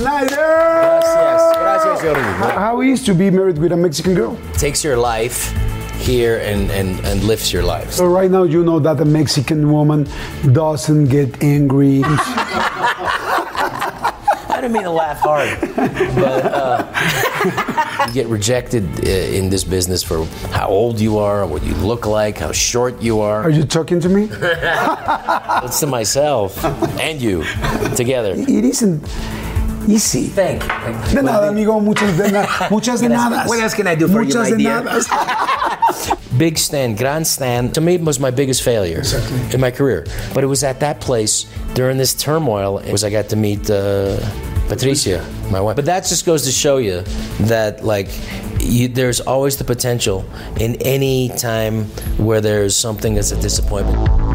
Schneider! Gracias, gracias, Jordi. How is to be married with a Mexican girl? Takes your life here and, and, and lifts your life. So right now you know that a Mexican woman doesn't get angry. I didn't mean to laugh hard, but uh, you get rejected uh, in this business for how old you are, what you look like, how short you are. Are you talking to me? It's to myself and you together. It isn't easy. Thank De nada, amigo. Muchas de, na- muchas de nada. What else can I do for you, my de dear? nada. Big Stan, Grand Stand, to me was my biggest failure in my career. But it was at that place during this turmoil it was I got to meet uh, Patricia, my wife. But that just goes to show you that like you, there's always the potential in any time where there's something that's a disappointment.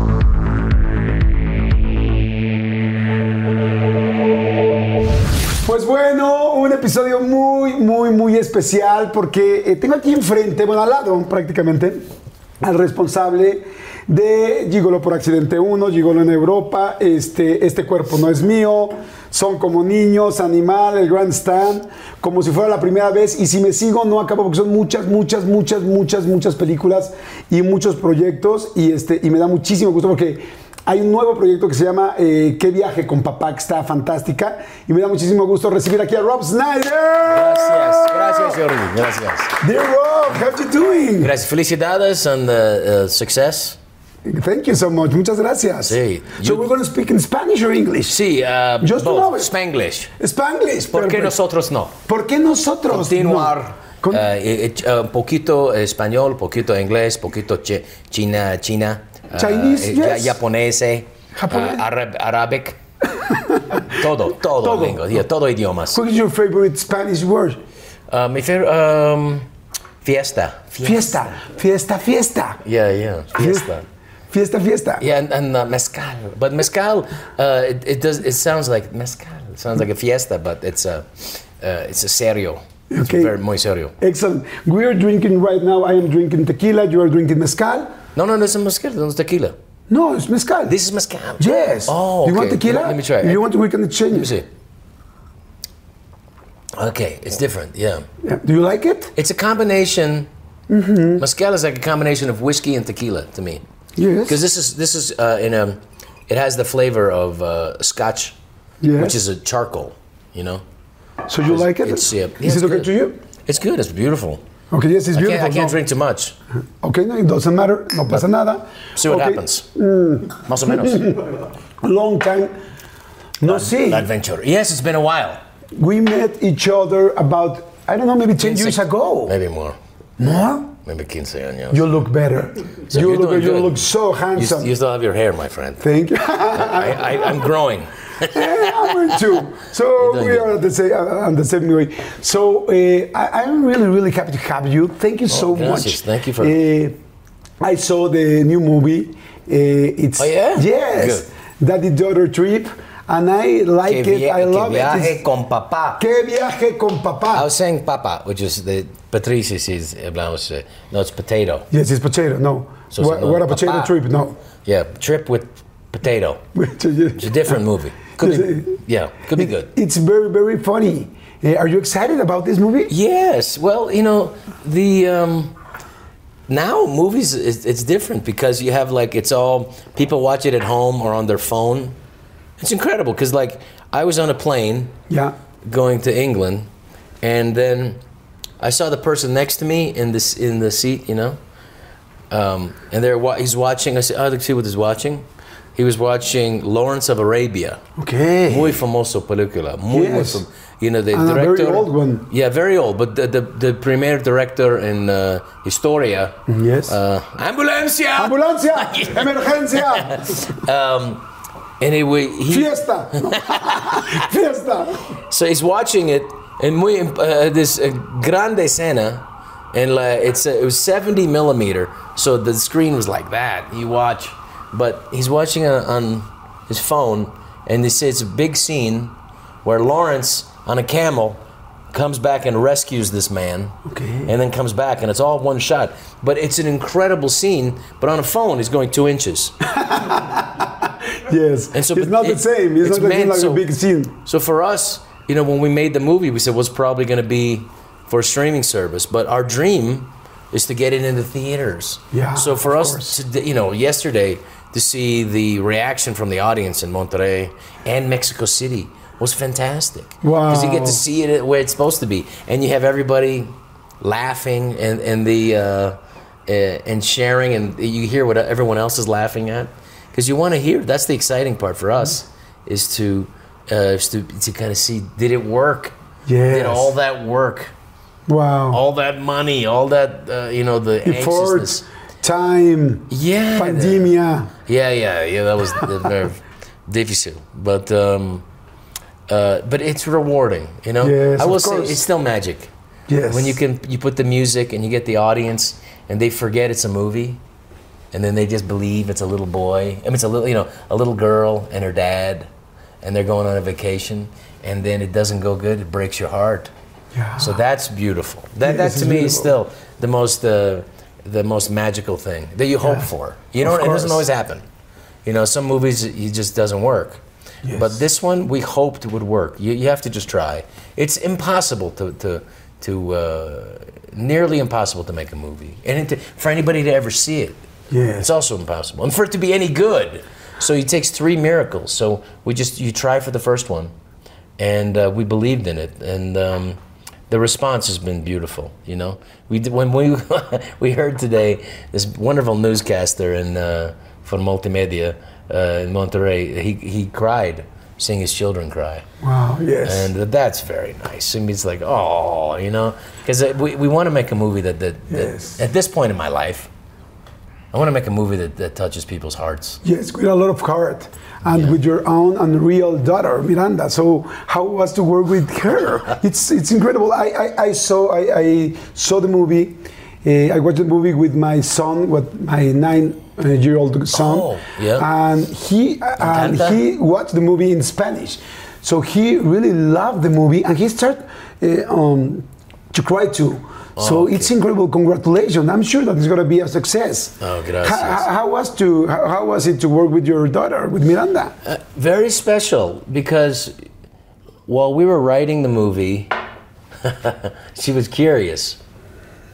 Episodio muy, muy, muy especial porque eh, tengo aquí enfrente, bueno, al lado prácticamente, al responsable de Gigolo por Accidente 1, Gigolo en Europa, este, este cuerpo no es mío, son como niños, animal, el Grand Stand, como si fuera la primera vez. Y si me sigo no acabo porque son muchas, muchas, muchas, muchas, muchas películas y muchos proyectos. Y, este, y me da muchísimo gusto porque... Hay un nuevo proyecto que se llama eh, ¿Qué viaje con papá? que está fantástica y me da muchísimo gusto recibir aquí a Rob Snyder. Gracias, gracias, Jordi. Gracias. Dear Rob, how you doing? Gracias. Felicidades on the uh, success. Thank you so much. Muchas gracias. Sí. So You- we're going to speak in Spanish or English? Sí, uh, Just to both. it. Spanglish. Spanglish. ¿Por qué nosotros no? ¿Por qué nosotros? continuar no? Con- eh, eh, eh, un poquito español, poquito inglés, poquito chi- china, china, Chinese, eh, yes. japonés, Japonés. eh, arab- arabic, todo, todo, Todo. lengua, yeah, todo idiomas. What is your favorite Spanish word? Uh, mi favorite, um, fiesta. Fiesta. Fiesta, fiesta. Yeah, yeah, fiesta. Fiesta, fiesta. Yeah, and, and uh, mezcal, but mezcal, uh, it, it does. It sounds like mezcal. It sounds like a fiesta, but it's a, uh, it's a serio. It's Okay. very muy serio. Excellent. We are drinking right now. I am drinking tequila. You are drinking mezcal. No, no, no es mezcal, no es tequila. No, it's mezcal. This is mezcal. Yes. Oh, You want okay. tequila? Let me try. If you want, we can change. Let me see. Okay, it's different. Yeah, Yeah. Do you like it? it's a combination. Mm-hmm. Mezcal is like a combination of whiskey and tequila to me. Yes. Because this is this is uh, in a, it has the flavor of uh, Scotch, Yes. which is a charcoal. You know. So you like it? It's, yeah, yeah, Is it's it okay good. to you? It's good. It's beautiful. Okay, yes, it's I beautiful. can't, I can't no. drink too much. Okay, no, it doesn't matter. No pasa nada. See what Okay, happens. Mm. Más o menos. Long time. No see. Adventure. Yes, it's been a while. We met each other about, I don't know, maybe 10 years ago. Maybe more. More? Maybe 15 años. You look better. So you look, you look so You, handsome. you still have your hair, my friend. Thank you. I, I, I'm growing. Yeah, I'm in too. So we good. are the same, uh, on the same way. So uh, I, I'm really, really happy to have you. Thank you so Oh, gracias. much. Thank you for- Uh, I saw the new movie. Uh, it's Oh, yeah? Yes, Daddy Daughter Trip, and I like Que, it. I que love it. viaje con papá. Que viaje con papá. I was saying papa, which is the Patricia says hablamos, uh, no, it's potato. Yes, it's potato. No. So what, no, what a potato trip? No. Yeah, trip with potato. It's a different movie. Could be, yeah, could be good. It's very, very funny. Uh, are you excited about this movie? Yes, well, you know, the um, now movies it's, it's different because you have like it's all people watch it at home or on their phone, It's incredible because like I was on a plane Yeah. going to England, and then I saw the person next to me in this in the seat, you know, um, and they're wa- he's watching. I said, "Oh, let's see what he's watching." He was watching Lawrence of Arabia. Okay. Muy famoso película. Muy, muy Yes. fam- You know, the And a very director. old one. Yeah, very old. But the, the, the premier director in uh, Historia. Yes. Uh, Ambulancia! Ambulancia, emergencia, Um, anyway, he, fiesta, fiesta. So he's watching it, and muy, uh, this uh, grande escena, and uh, it's uh, it was 70 millimeter, so the screen was like that. You watch, but he's watching it on his phone, and they say it's a big scene where Lawrence on a camel comes back and rescues this man, Okay. and then comes back, and it's all one shot. But it's an incredible scene. But on a phone, he's going two inches. Yes, And so, it's but not the same. It's, it's not the same meant like so- a big scene. So for us, you know, when we made the movie, we said it was probably going to be for a streaming service, but our dream is to get it into theaters. Yeah, So for of us, to, you know, yesterday to see the reaction from the audience in Monterrey and Mexico City was fantastic. Wow. Because you get to see it where it's supposed to be, and you have everybody laughing and and the uh, uh, and sharing, and you hear what everyone else is laughing at. Because you want to hear. That's the exciting part for us, is to uh, is to to kind of see did it work? Did all that work? Wow. All that money, all that uh, you know, the Effort, anxiousness. Time, Yeah. pandemia. Yeah, yeah, yeah. That was very difficult, but um, uh, but it's rewarding. You know, Yes, I will say it's still magic. Yes. When you can you put the music and you get the audience and they forget it's a movie, and then they just believe it's a little boy. I mean, it's a little you know a little girl and her dad, and they're going on a vacation, and then it doesn't go good. It breaks your heart. Yeah. So that's beautiful. That, that to it's me is still the most uh, the most magical thing that you hope Yeah. for. You know, it doesn't always happen. You know, some movies it just doesn't work. Yes. But this one we hoped would work. You, you have to just try. It's impossible to to to uh, nearly impossible to make a movie, and it, for anybody to ever see it, Yes. it's also impossible. And for it to be any good, so it takes three miracles. So we just you try for the first one, and uh, we believed in it, and um, the response has been beautiful. You know, we did, when we we heard today this wonderful newscaster in uh, from Multimedios uh, in Monterrey. He he cried seeing his children cry. Wow. Yes. And that's very nice. I mean, it's like, oh, you know, because we, we want to make a movie that, that, that Yes. at this point in my life, I want to make a movie that, that touches people's hearts. Yes, with a lot of heart, and with your own and real daughter Miranda. So how was to work with her? it's it's incredible. I I, I saw I, I saw the movie. Uh, I watched the movie with my son, what my nine-year-old son, Oh, yeah. and he and he watched the movie in Spanish. So he really loved the movie, and he started uh, um, to cry too. So Oh, okay. it's incredible. Congratulations! I'm sure that it's going to be a success. Oh, gracias. How, how was to how, how was it to work with your daughter with Miranda? Uh, very special because while we were writing the movie, she was curious.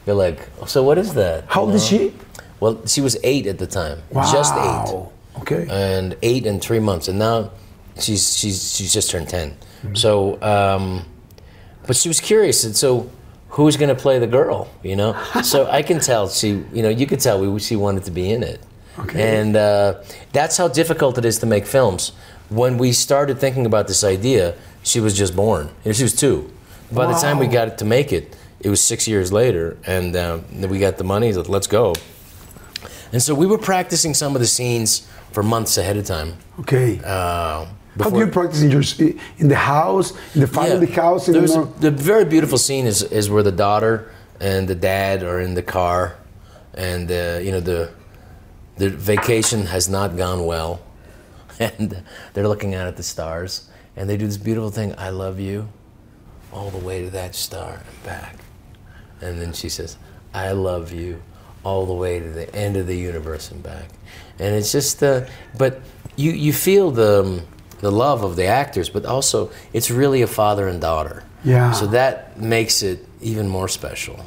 You're like, so what is that? How old is she? Well, she was eight at the time, just eight. Okay. and eight and three months, and now she's she's she's just turned 10 So, um, but she was curious, and so who's going to play the girl? You know, so I can tell she, you know, you could tell we she wanted to be in it, Okay. and uh, that's how difficult it is to make films. When we started thinking about this idea, she was just born. She was two. By the time we got it to make it, it was six years later, and um, we got the money. Let's go. And so we were practicing some of the scenes for months ahead of time. okay. Uh, how do you practice in your in the house, in the family Yeah. house? In the, a, the very beautiful scene is, is where the daughter and the dad are in the car, and uh, you know the the vacation has not gone well, and they're looking out at the stars, and they do this beautiful thing. I love you, all the way to that star and back, and then she says, I love you, all the way to the end of the universe and back, and it's just. Uh, but you you feel the. The love of the actors, but also it's really a father and daughter. Yeah. So that makes it even more special.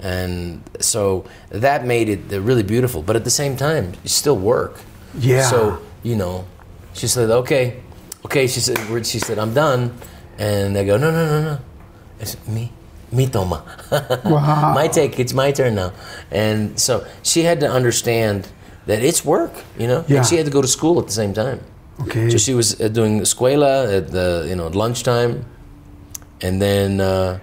And so that made it really beautiful. But at the same time, you still work. Yeah. So, you know, she said, okay, okay, she said, we're- she said, I'm done. And they go, no, no, no, no. I said, me? Me toma. Wow. my take, it's my turn now. And so she had to understand that it's work, you know? Yeah. And she had to go to school at the same time. Okay. So she was uh, doing escuela at the, you know, lunchtime and then uh,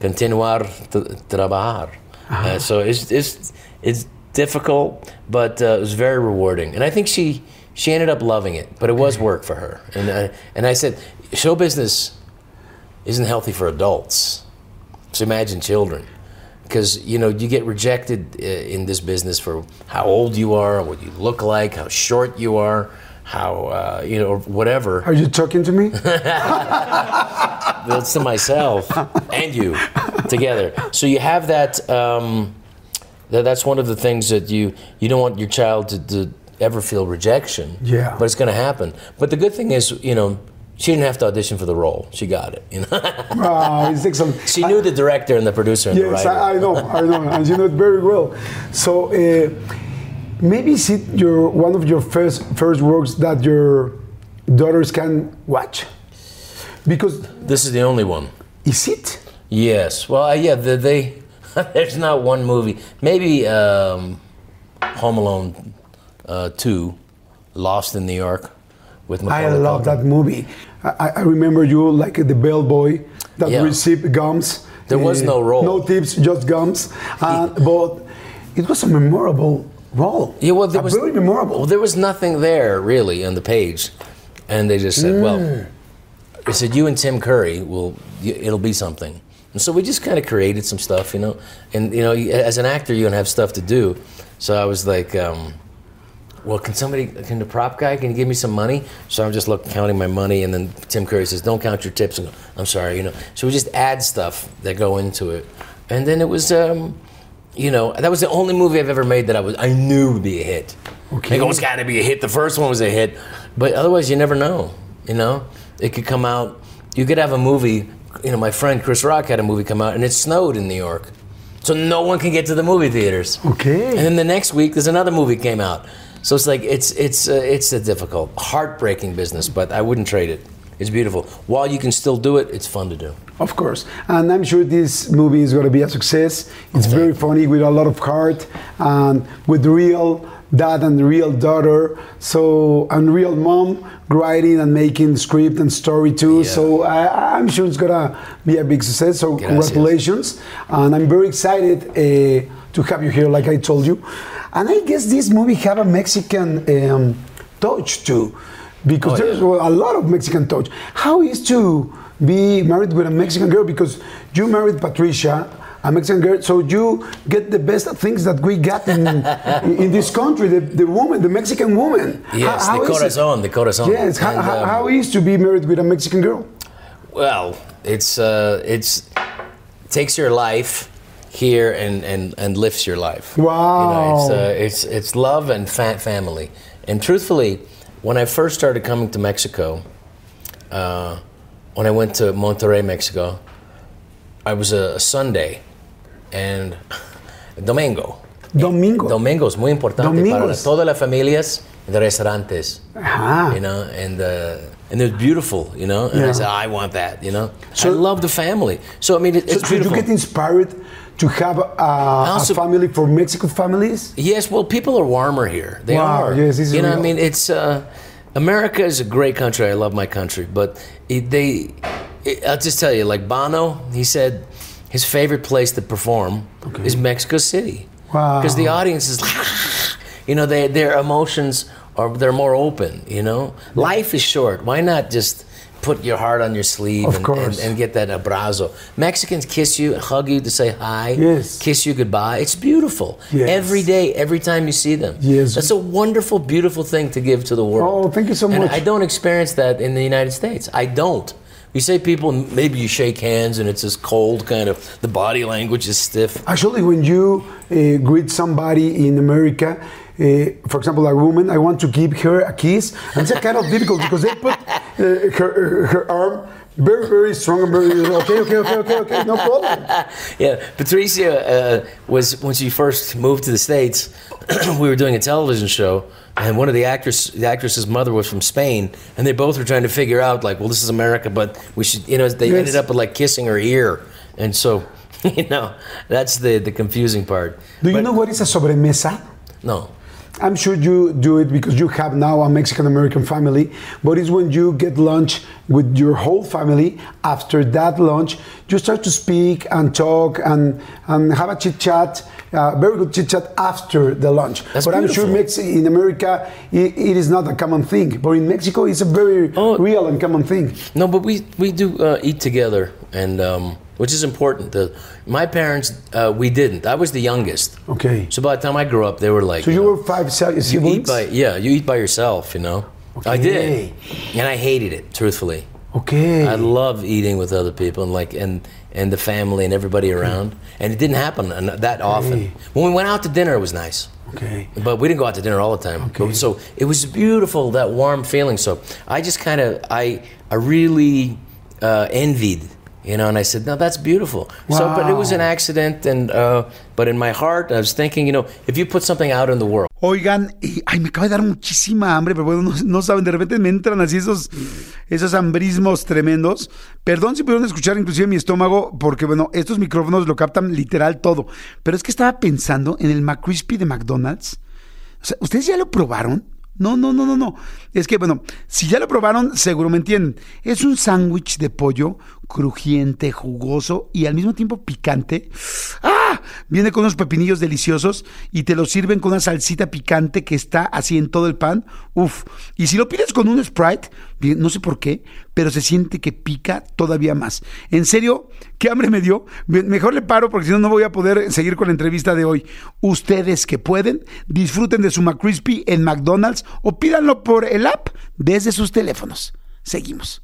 continuar to trabajar. Uh, so it's, it's, it's difficult, but uh, it was very rewarding. And I think she, she ended up loving it, but it was work for her. And, I, and I said, show business isn't healthy for adults. So imagine children. Because, you know, you get rejected uh, in this business for how old you are, what you look like, how short you are, how, uh, you know, whatever. Are you talking to me? That's to myself and you together. So you have that, um, that. That's one of the things that you you don't want your child to, to ever feel rejection. Yeah. But it's going to happen. But the good thing is, you know, she didn't have to audition for the role. She got it. You know. Excellent. she knew the director and the producer and the Yes, writer. I, I know, I know, and you know it very well. So uh, maybe is it your one of your first first works that your daughters can watch? Because this is the only one. is it? Yes. Well, uh, yeah. The, they there's not one movie. Maybe um, Home Alone uh, two, Lost in New York, with Macaulay I love Culkin. that movie. I, I remember you like the bellboy that Yeah. received gums. There was uh, no role. No tips, just gums. And, but it was a memorable role. Yeah, well, there was very memorable. Well, there was nothing there really on the page, and they just said, Mm. "Well," they said, "You and Tim Curry will, it'll be something." And so we just kind of created some stuff, you know. And you know, as an actor, you're gonna have stuff to do. So I was like, um, "Well, can somebody, can the prop guy, can you give me some money?" So I'm just looking, counting my money, and then Tim Curry says, "Don't count your tips." And go, I'm sorry, you know. So we just add stuff that go into it, and then it was. Um, you know, that was the only movie I've ever made that I was I knew would be a hit. Okay. It almost got to be a hit. The first one was a hit, but otherwise you never know. You know, it could come out. You could have a movie. You know, my friend Chris Rock had a movie come out, and it snowed in New York, so no one can get to the movie theaters. Okay. And then the next week, there's another movie came out. So it's like it's it's uh, it's a difficult, heartbreaking business, but I wouldn't trade it. It's beautiful. While you can still do it, it's fun to do. Of course. And I'm sure this movie is going to be a success. It's Okay. very funny with a lot of heart and with real dad and real daughter. So, and real mom writing and making script and story too. Yeah. So, I, I'm sure it's going to be a big success. So, Gracias. congratulations. And I'm very excited uh, to have you here, like I told you. And I guess this movie have a Mexican um, touch too. Because Oh, there's yeah. a lot of Mexican touch. How is to be married with a Mexican girl? Because you married Patricia, a Mexican girl, so you get the best things that we got in, in this country, the, the woman, the Mexican woman. Yes, How- the how it- corazon, the corazon. Yes, how, And, how, um, how is to be married with a Mexican girl? Well, it's uh, it's takes your life here and, and, and lifts your life. You know, it's, Wow. uh, it's it's love and fa- family. And truthfully, when I first started coming to Mexico, uh, when I went to Monterrey, Mexico, I was a, a Sunday and Domingo. Domingo. Domingo es muy importante para Domingos. todas las familias de restaurantes Ajá. you know, and uh, and it was beautiful, you know. And Yeah. I said, I want that, you know. So- I love the family. So I mean, it, So, it's so you get inspired to have a, a family for Mexican families? yes, well, people are warmer here. They Wow, are. yes, this is you know, I mean, it's uh, America is a great country. I love my country, but it, they, it, I'll just tell you, like Bono, he said his favorite place to perform is Mexico City. Wow. Because the audience is, you know, they, their emotions are they're more open. You know, life is short. Why not just put your heart on your sleeve Of and, course. and, and get that abrazo? Mexicans kiss you, hug you to say hi, Yes. kiss you goodbye. It's beautiful. Yes. Every day, every time you see them. Yes. That's a wonderful, beautiful thing to give to the world. Oh, thank you so And much. I don't experience that in the United States. I don't. You say people, maybe you shake hands and it's this cold kind of, the body language is stiff. Actually, when you uh, greet somebody in America, uh, for example, a woman, I want to give her a kiss, and it's kind of difficult because they put uh, her, her arm Very, very strong and very okay, okay, okay, okay, okay, no problem. yeah, Patricia uh, was when she first moved to the states. we were doing a television show, and one of the actress, the actress's mother was from Spain, and they both were trying to figure out like, well, this is America, but we should, you know, they Yes. ended up with like kissing her ear, and so, you know, that's the the confusing part. Do you know what is a sobremesa? No. I'm sure you do it because you have now a Mexican American family, but it's when you get lunch with your whole family. After that lunch, you start to speak and talk and, and have a chit chat, uh, very good chit chat after the lunch. That's but I'm sure. Mex- in America it, it is not a common thing, but in Mexico it's a very Oh. real and common thing. No, but we we do uh, eat together, and um, which is important. The, my parents, uh, we didn't. I was the youngest. Okay. So by the time I grew up, they were like. So you know, were five si- You eat by yeah, you eat by yourself, you know. Okay. I did, and I hated it. Truthfully, Okay. I love eating with other people and like and and the family and everybody around. And it didn't happen that often. When we went out to dinner, it was nice. okay. But we didn't go out to dinner all the time. Okay. But so it was beautiful, that warm feeling. So I just kind of, I, I really uh, envied, you know, and I said, no, that's beautiful. So, but it was an Wow. accident, and uh, but in my heart, I was thinking, you know, if you put something out in the world. Oigan, y- ay, me acaba de dar muchísima hambre, pero bueno, no, no saben, de repente me entran así esos, esos hambrismos tremendos. Perdón si pudieron escuchar inclusive mi estómago, porque bueno, estos micrófonos lo captan literal todo. Pero es que estaba pensando en el McCrispy de McDonald's. O sea, ¿ustedes ya lo probaron? No, no, no, no, no. Es que, bueno, si ya lo probaron, seguro me entienden. Es un sándwich de pollo crujiente, jugoso y al mismo tiempo picante. ¡Ah! Viene con unos pepinillos deliciosos y te lo sirven con una salsita picante que está así en todo el pan. Uf. Y si lo pides con un Sprite, no sé por qué, pero se siente que pica todavía más. En serio, qué hambre me dio. Me- Mejor le paro porque si no, no voy a poder seguir con la entrevista de hoy. Ustedes que pueden, disfruten de su McCrispy en McDonald's o pídanlo por el desde sus teléfonos. Seguimos.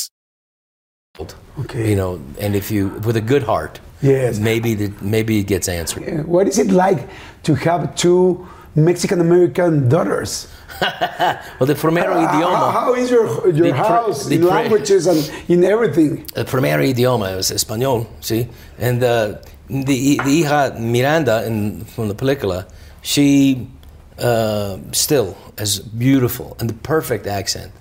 Okay. You know, and if you with a good heart, Yes. maybe the, maybe it gets answered. Uh, What is it like to have two Mexican American daughters? Well, the primero How, idioma, how is your your The house the in languages and in everything? primero idioma is español, see, and uh, the the hija Miranda in from the película, she uh, still has beautiful and the perfect accent.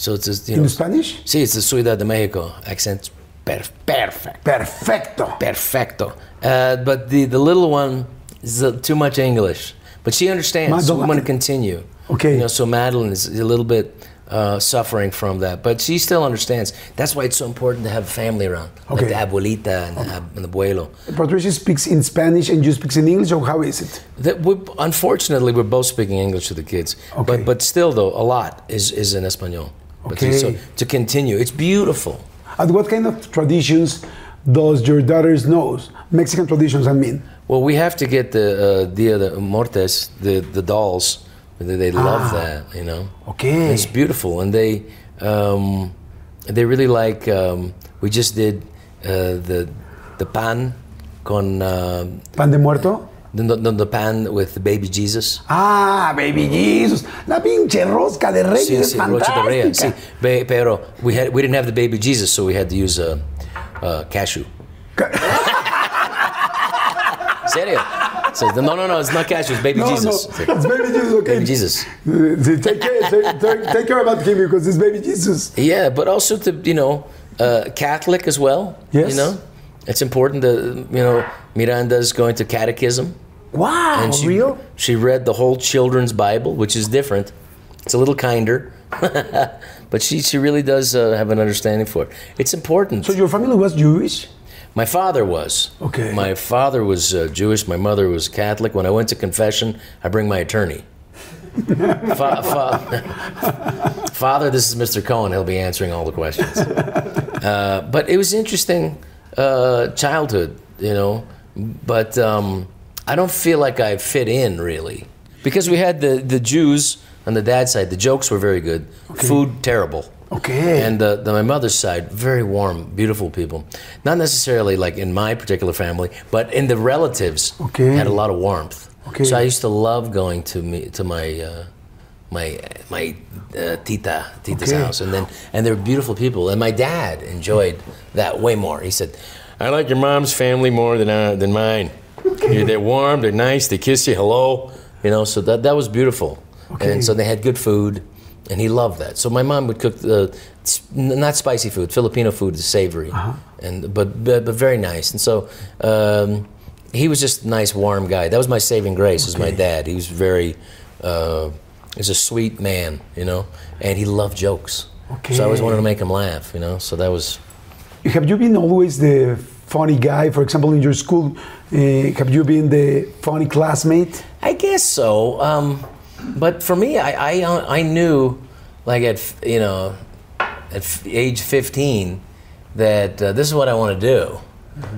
So it's just, you know, In Spanish? Sí, it's the Ciudad de Mexico accent. Per- perfect. Perfecto. Perfecto. Uh, but the, the little one is uh, too much English. But she understands. So we Madeline. want to continue. Okay. You know, so Madeline is a little bit uh, suffering from that. But she still understands. That's why it's so important to have family around. Like Okay. the abuelita and, the ab- and the abuelo. Patricia speaks in Spanish and you speak in English, or how is it? That we, unfortunately, we're both speaking English to the kids. Okay. But, but still, though, a lot is, is in Espanol. Okay. So to continue, it's beautiful. And what kind of traditions does your daughters know? Mexican traditions, I mean. Well, we have to get the uh, Dia de Mortes, the, the dolls. They, they love Ah. that, you know. Okay. It's beautiful, and they um, they really like. Um, we just did uh, the the pan con uh, Pan de muerto. The, the, the pan with the baby Jesus. Ah, baby Jesus. La pinche rosca de reyes Sí, es sí, Rocha de Reyes, sí. Be- Pero we had we didn't have the baby Jesus, so we had to use uh, uh, cashew. Serio? So, no, no, no, it's not cashew, it's baby No, Jesus. no, it's baby Jesus, okay. Baby Jesus. Take care, take care about him because it's baby Jesus. Yeah, but also to you know, uh, Catholic as well. Yes. You know, it's important to, you know Miranda's going to catechism. Wow, and she, real? She read the whole children's Bible, which is different. It's a little kinder, but she she really does uh, have an understanding for it. It's important. So your family was Jewish? My father was. Okay. My father was uh, Jewish. My mother was Catholic. When I went to confession, I bring my attorney. fa- fa- father, this is Mr. Cohen. He'll be answering all the questions. uh, but it was interesting uh, childhood, you know. But um, I don't feel like I fit in really because we had the the Jews on the dad's side. The jokes were very good. Food terrible. Okay. And the, the, my mother's side, very warm, beautiful people. Not necessarily like in my particular family, but in the relatives, Okay. had a lot of warmth. Okay. So I used to love going to me to my uh, my my uh, tita tita's Okay. house, and then and they were beautiful people. And my dad enjoyed that way more. He said, "I like your mom's family more than uh, than mine. They're warm, they're nice, they kiss you hello, you know." So that that was beautiful. Okay. And so they had good food, and he loved that. So my mom would cook the not spicy food, Filipino food is savory, and but, but but very nice. And so um, he was just a nice, warm guy. That was my saving grace. Was my dad. He was very, uh, he's a sweet man, you know, and he loved jokes. Okay. So I always wanted to make him laugh, you know. So that was. Have you been always the funny guy? For example, in your school, uh, have you been the funny classmate? I guess so. Um, but for me, I, I uh, I knew, like at you know, at age 15, that uh, this is what I want to do.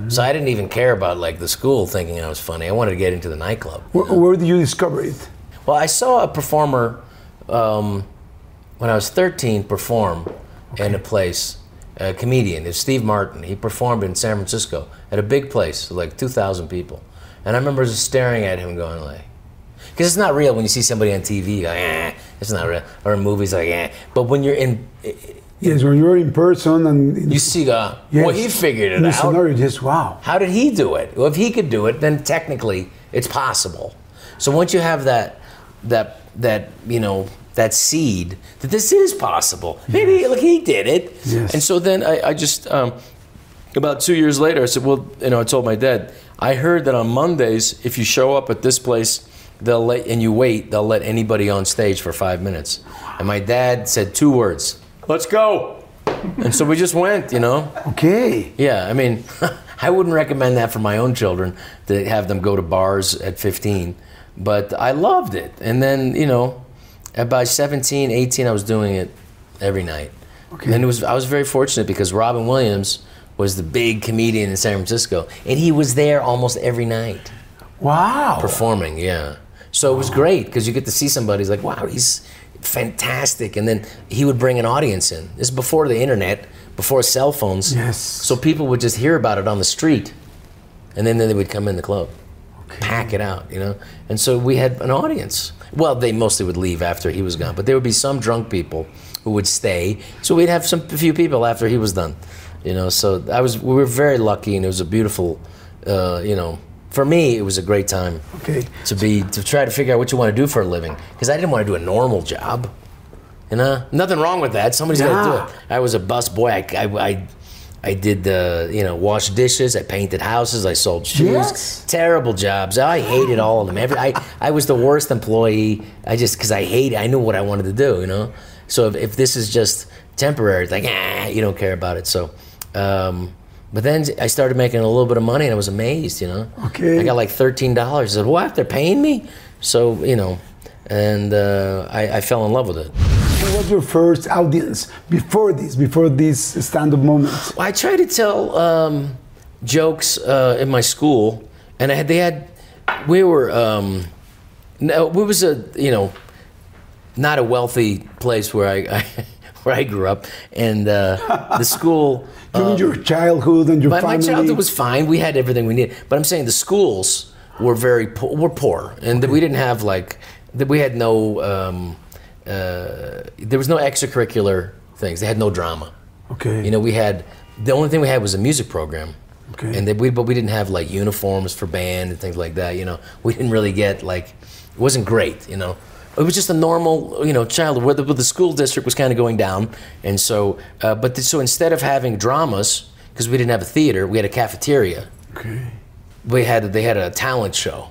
So I didn't even care about like the school thinking I was funny. I wanted to get into the nightclub. Where, where did you discover it? Well, I saw a performer um, when I was 13 perform in a place, a comedian. It's Steve Martin. He performed in San Francisco at a big place, like 2,000 people. And I remember just staring at him going like, because it's not real when you see somebody on TV, like, eh, it's not real. Or in movies, like, eh. But when you're in, Yes, when you're in person and you see, uh, yes, well, he figured it in out. scenario, yes, wow. How did he do it? Well, if he could do it, then technically it's possible. So once you have that, that, that you know, that seed that this is possible. Maybe look, he did it. Yes. And so then I, I just um, about two years later, I said, well, you know, I told my dad, I heard that on Mondays, if you show up at this place, they'll let and you wait, they'll let anybody on stage for five minutes. And my dad said two words: "Let's go." and so we just went, you know. Okay. Yeah, I mean, I wouldn't recommend that for my own children to have them go to bars at 15, but I loved it. And then, you know, at by 17, 18, I was doing it every night. Okay. And it was I was very fortunate because Robin Williams was the big comedian in San Francisco, and he was there almost every night Wow. performing. Yeah, so it was great because you get to see somebody who's like, wow, he's fantastic, and then he would bring an audience in. This is before the internet, before cell phones. Yes. So people would just hear about it on the street, and then, then they would come in the club, pack it out, you know. And so we had an audience. Well, they mostly would leave after he was gone, but there would be some drunk people who would stay. So we'd have some a few people after he was done, you know. So I was we were very lucky, and it was a beautiful, uh, you know. For me, it was a great time Okay. to be to try to figure out what you want to do for a living because I didn't want to do a normal job. You know, nothing wrong with that. Somebody's got to do it. I was a bus boy. I, I, I, I did the you know wash dishes. I painted houses. I sold shoes. Yes. Terrible jobs. I hated all of them. Every I, I was the worst employee. I just because I hate. I knew what I wanted to do. You know. So if, if this is just temporary, it's like ah, you don't care about it. So. Um, but then I started making a little bit of money, and I was amazed. You know. Okay. I got like thirteen dollars. I said, "What? They're paying me?" So you know, and uh, I, I fell in love with it. What was your first audience before this, before this stand-up moment? I tried to tell um, jokes uh, in my school, and I had, they had, we were, um, no, it was a, you know, not a wealthy place where I, I where I grew up, and uh, the school. You mean your childhood and your My, my childhood was fine. We had everything we needed. But I'm saying the schools were very po- were poor, and that we didn't have like that. We had no. Um, uh, there was no extracurricular things. They had no drama. Okay. You know, we had the only thing we had was a music program. Okay. And that we, but we didn't have like uniforms for band and things like that. You know, we didn't really get like it wasn't great. You know, it was just a normal you know child. Where the, the school district was kind of going down, and so uh, but th- so instead of having dramas because we didn't have a theater, we had a cafeteria. Okay. We had they had a talent show,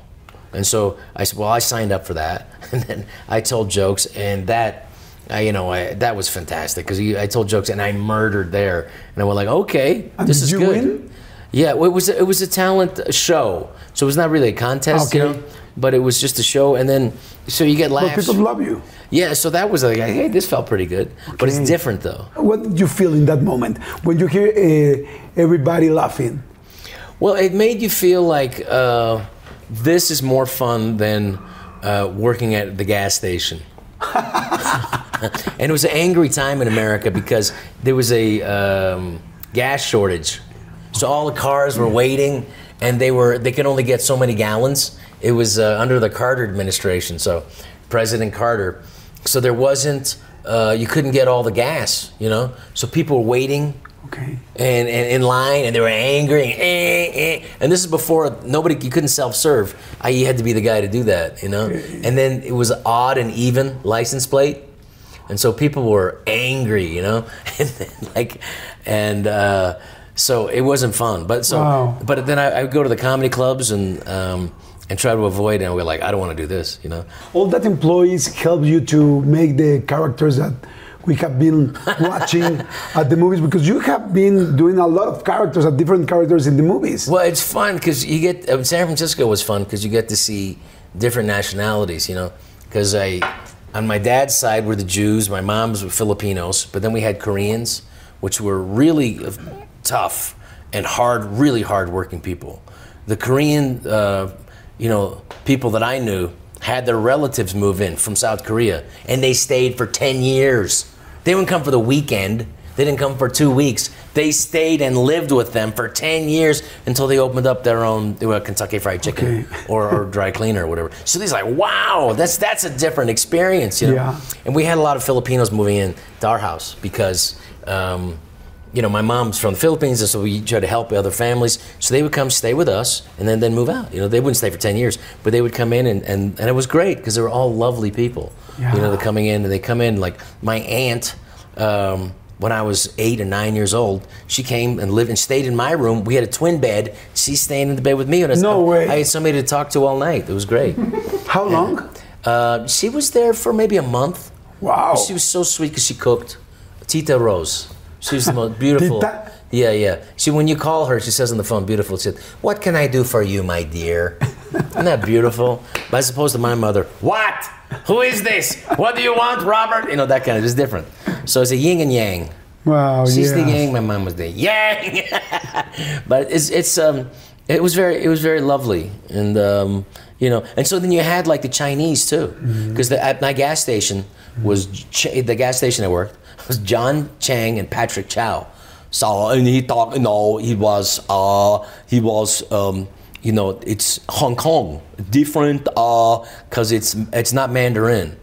and so I said, well, I signed up for that, and then I told jokes, and that. I, you know, I, that was fantastic because I told jokes and I murdered there, and I went like, okay, And this did is you good. win? Yeah, well, it was it was a talent show, so it was not really a contest, you Okay. know. but it was just a show, and then so you get But laughs. people love you. yeah, so that was like, hey, this felt pretty good, but it's different though. What did you feel in that moment when you hear uh, everybody laughing? Well, it made you feel like uh, this is more fun than uh, working at the gas station. and it was an angry time in America because there was a um, gas shortage, so all the cars were waiting, and they were they could only get so many gallons. It was uh, under the Carter administration, so President Carter. So there wasn't uh, you couldn't get all the gas, you know. So people were waiting Okay. and, and in line, and they were angry. And, eh, eh. and this is before nobody you couldn't self serve. I you had to be the guy to do that, you know. And then it was odd and even license plate, and so people were angry, you know, and then, like, and uh, so it wasn't fun. But so, Wow. but then I, I would go to the comedy clubs and um, and try to avoid, and we're like, I don't want to do this, you know. All that employees help you to make the characters that we have been watching at the movies because you have been doing a lot of characters, at different characters in the movies. Well, it's fun because you get uh, San Francisco was fun because you get to see different nationalities. You know, because I on my dad's side were the Jews, my mom's were Filipinos, but then we had Koreans, which were really uh, tough and hard, really hard working people. The Korean, uh, you know, people that I knew had their relatives move in from South Korea, and they stayed for ten years. They wouldn't come for the weekend. They didn't come for two weeks. They stayed and lived with them for 10 years until they opened up their own uh, Kentucky Fried Chicken Okay. or, or dry cleaner or whatever. So he's like, wow, that's that's a different experience, you know. Yeah. And we had a lot of Filipinos moving in to our house because, um, you know, my mom's from the Philippines, and so we try to help other families. So they would come stay with us and then then move out. You know, they wouldn't stay for 10 years, but they would come in and, and, and it was great because they were all lovely people. You know, they're coming in and they come in like my aunt. Um, when I was eight or nine years old, she came and lived and stayed in my room. We had a twin bed. She's staying in the bed with me. And I- No way. I had somebody to talk to all night. It was great. How long? Uh, she was there for maybe a month. Wow. She was so sweet because she cooked. Tita Rose. She was the most beautiful. Tita? Yeah, yeah. She when you call her, she says on the phone, "Beautiful." She said, "What can I do for you, my dear?" Isn't that beautiful? But as opposed to my mother, "What? Who is this? What do you want, Robert?" You know that kind of. It's different. So it's a yin and yang. Wow, She's the yes. yang. My mom was the yang. but it's it's um it was very it was very lovely and um you know and so then you had like the Chinese too because at my gas station was Ch- the gas station I worked was John Chang and Patrick Chow. So and he thought you know he was uh he was um you know it's Hong Kong different uh because it's it's not Mandarin.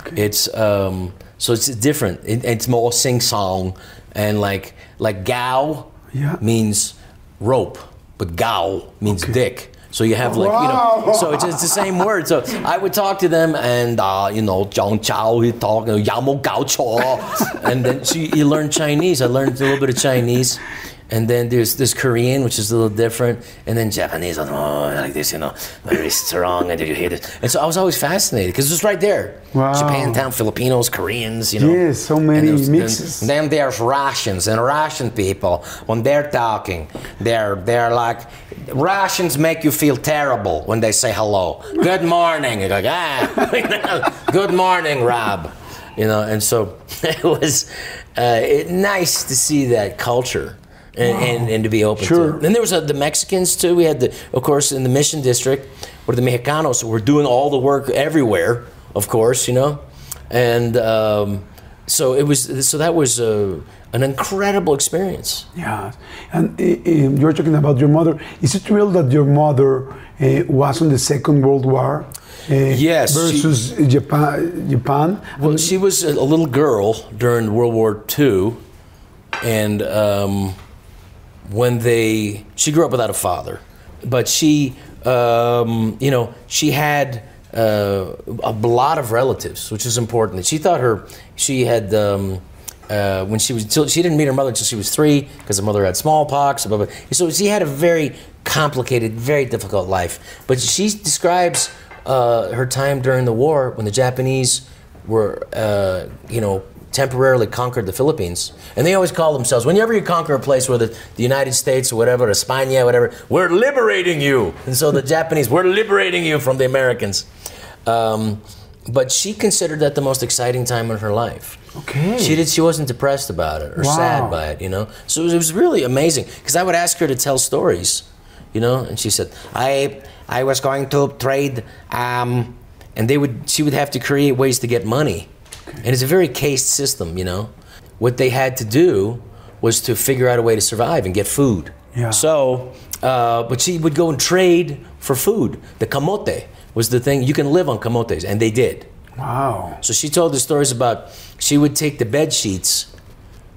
Okay. It's um, so it's different. It, it's more sing song, and like like Gao Yeah. means rope, but Gao means dick. So you have like you know, so it's, it's the same word. So I would talk to them, and uh, you know, Zhang Chao, he talk, you know, Yamo Gao Cho, and then so you, you learn Chinese. I learned a little bit of Chinese, and then there's this Korean, which is a little different, and then Japanese, oh, like this, you know, very strong, and did you hear this. And so I was always fascinated because it was right there. Wow. Japantown, Filipinos, Koreans, you know. Yes, so many mixes. Then, then there's Russians, and Russian people, when they're talking, they're they're like, Russians make you feel terrible when they say hello. Good morning. You're like, ah, good morning, Rob. You know, and so it was uh, it, nice to see that culture. And, and, and to be open Sure. to. Then there was uh, the Mexicans too. We had the, of course, in the Mission District, where the Mexicanos were doing all the work everywhere. Of course, you know, and um, so it was. So that was uh, an incredible experience. Yeah, and uh, you're talking about your mother. Is it real that your mother uh, was in the Second World War? Uh, Yes, she- Versus Japan. Japan. Well, she was a a little girl during World War II, and um, when they she grew up without a father, but she um, you know she had uh, a lot of relatives, which is important. She thought her she had. Um, uh, when she was she didn't meet her mother until she was three because her mother had smallpox. Blah, blah, blah. So she had a very complicated, very difficult life. But she describes uh, her time during the war when the Japanese were, uh, you know, temporarily conquered the Philippines, and they always call themselves, whenever you conquer a place, whether the United States or whatever, or España, whatever, we're liberating you. And so the Japanese, we're liberating you from the Americans. Um, but she considered that the most exciting time in her life. Okay. She did. She wasn't depressed about it or Wow. sad by it. You know. So it was, it was really amazing because I would ask her to tell stories, you know, and she said, "I I was going to trade," um, and they would. She would have to create ways to get money, and it's a very cased system. You know, what they had to do was to figure out a way to survive and get food. Yeah. So, uh, but she would go and trade for food. The camote was the thing. You can live on camotes, and they did. Wow. So she told the stories about she would take the bed sheets.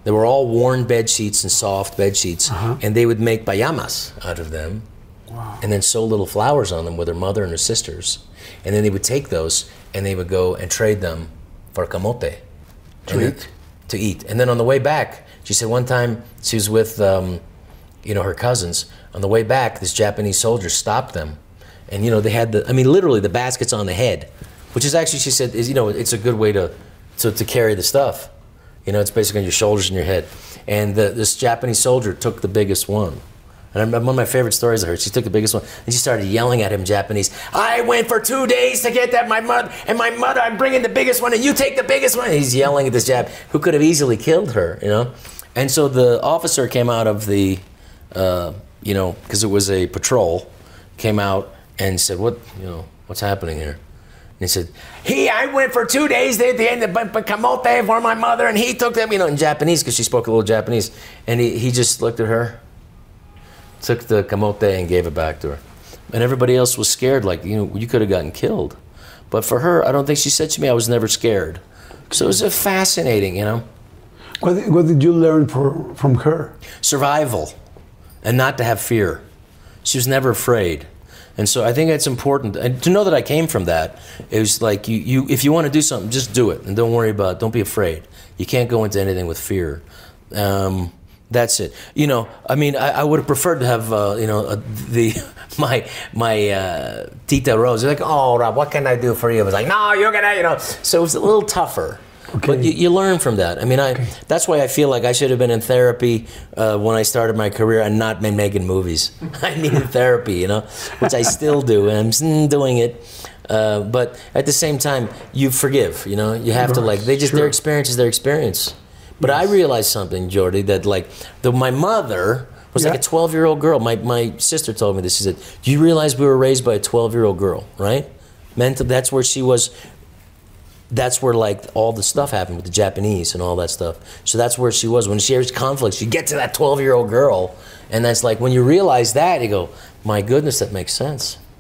They were all worn bed sheets and soft bed sheets, and they would make payamas out of them, Wow. and then sew little flowers on them with her mother and her sisters, and then they would take those and they would go and trade them for camote To And then- eat? To eat, and then on the way back, she said one time she was with, um, you know, her cousins. On the way back, this Japanese soldier stopped them, and you know they had the, I mean, literally the baskets on the head, which is actually she said is you know it's a good way to to, to carry the stuff. You know, it's basically on your shoulders and your head. And the, this Japanese soldier took the biggest one. And one of my favorite stories I heard. She took the biggest one and she started yelling at him in Japanese. I went for two days to get that my mother and my mother. I'm bringing the biggest one and you take the biggest one. And he's yelling at this Jap who could have easily killed her. You know. And so the officer came out of the, uh, you know, because it was a patrol, came out and said, "What, you know, what's happening here?" And he said, "He, I went for two days there at the end of Kamote for my mother, and he took them, you know, in Japanese because she spoke a little Japanese, and he, he just looked at her, took the Kamote and gave it back to her, and everybody else was scared, like you know, you could have gotten killed, but for her, I don't think she said to me, I was never scared, so it was a fascinating, you know, What, what did you learn for, from her? survival, and not to have fear. She was never afraid. And so I think it's important and to know that I came from that. It was like you, you if you want to do something, just do it and don't worry about. It. Don't be afraid. You can't go into anything with fear. Um, that's it. You know, I mean, I, I would have preferred to have, uh, you know, uh, the my my uh, Tita Rose. Like, oh, Rob, what can I do for you? I was like, no, you're gonna, you know. So it was a little tougher. But Okay. you, you learn from that. I mean, I okay. that's why I feel like I should have been in therapy uh, when I started my career and not been making movies. I needed therapy, you know, which I still do, and I'm doing it. Uh, but at the same time, you forgive. You know, you have to like they just their experience is their experience. But I realized something, Yordi, that like the, my mother was like a 12 year old girl. My my sister told me this. She said, "Do you realize we were raised by a 12 year old girl, right?" Mental. That's where she was that's where like all the stuff happened with the Japanese and all that stuff. So that's where she was when she hears conflicts. You get to that twelve year old girl, and that's like when you realize that you go, my goodness, that makes sense.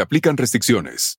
aplican restricciones.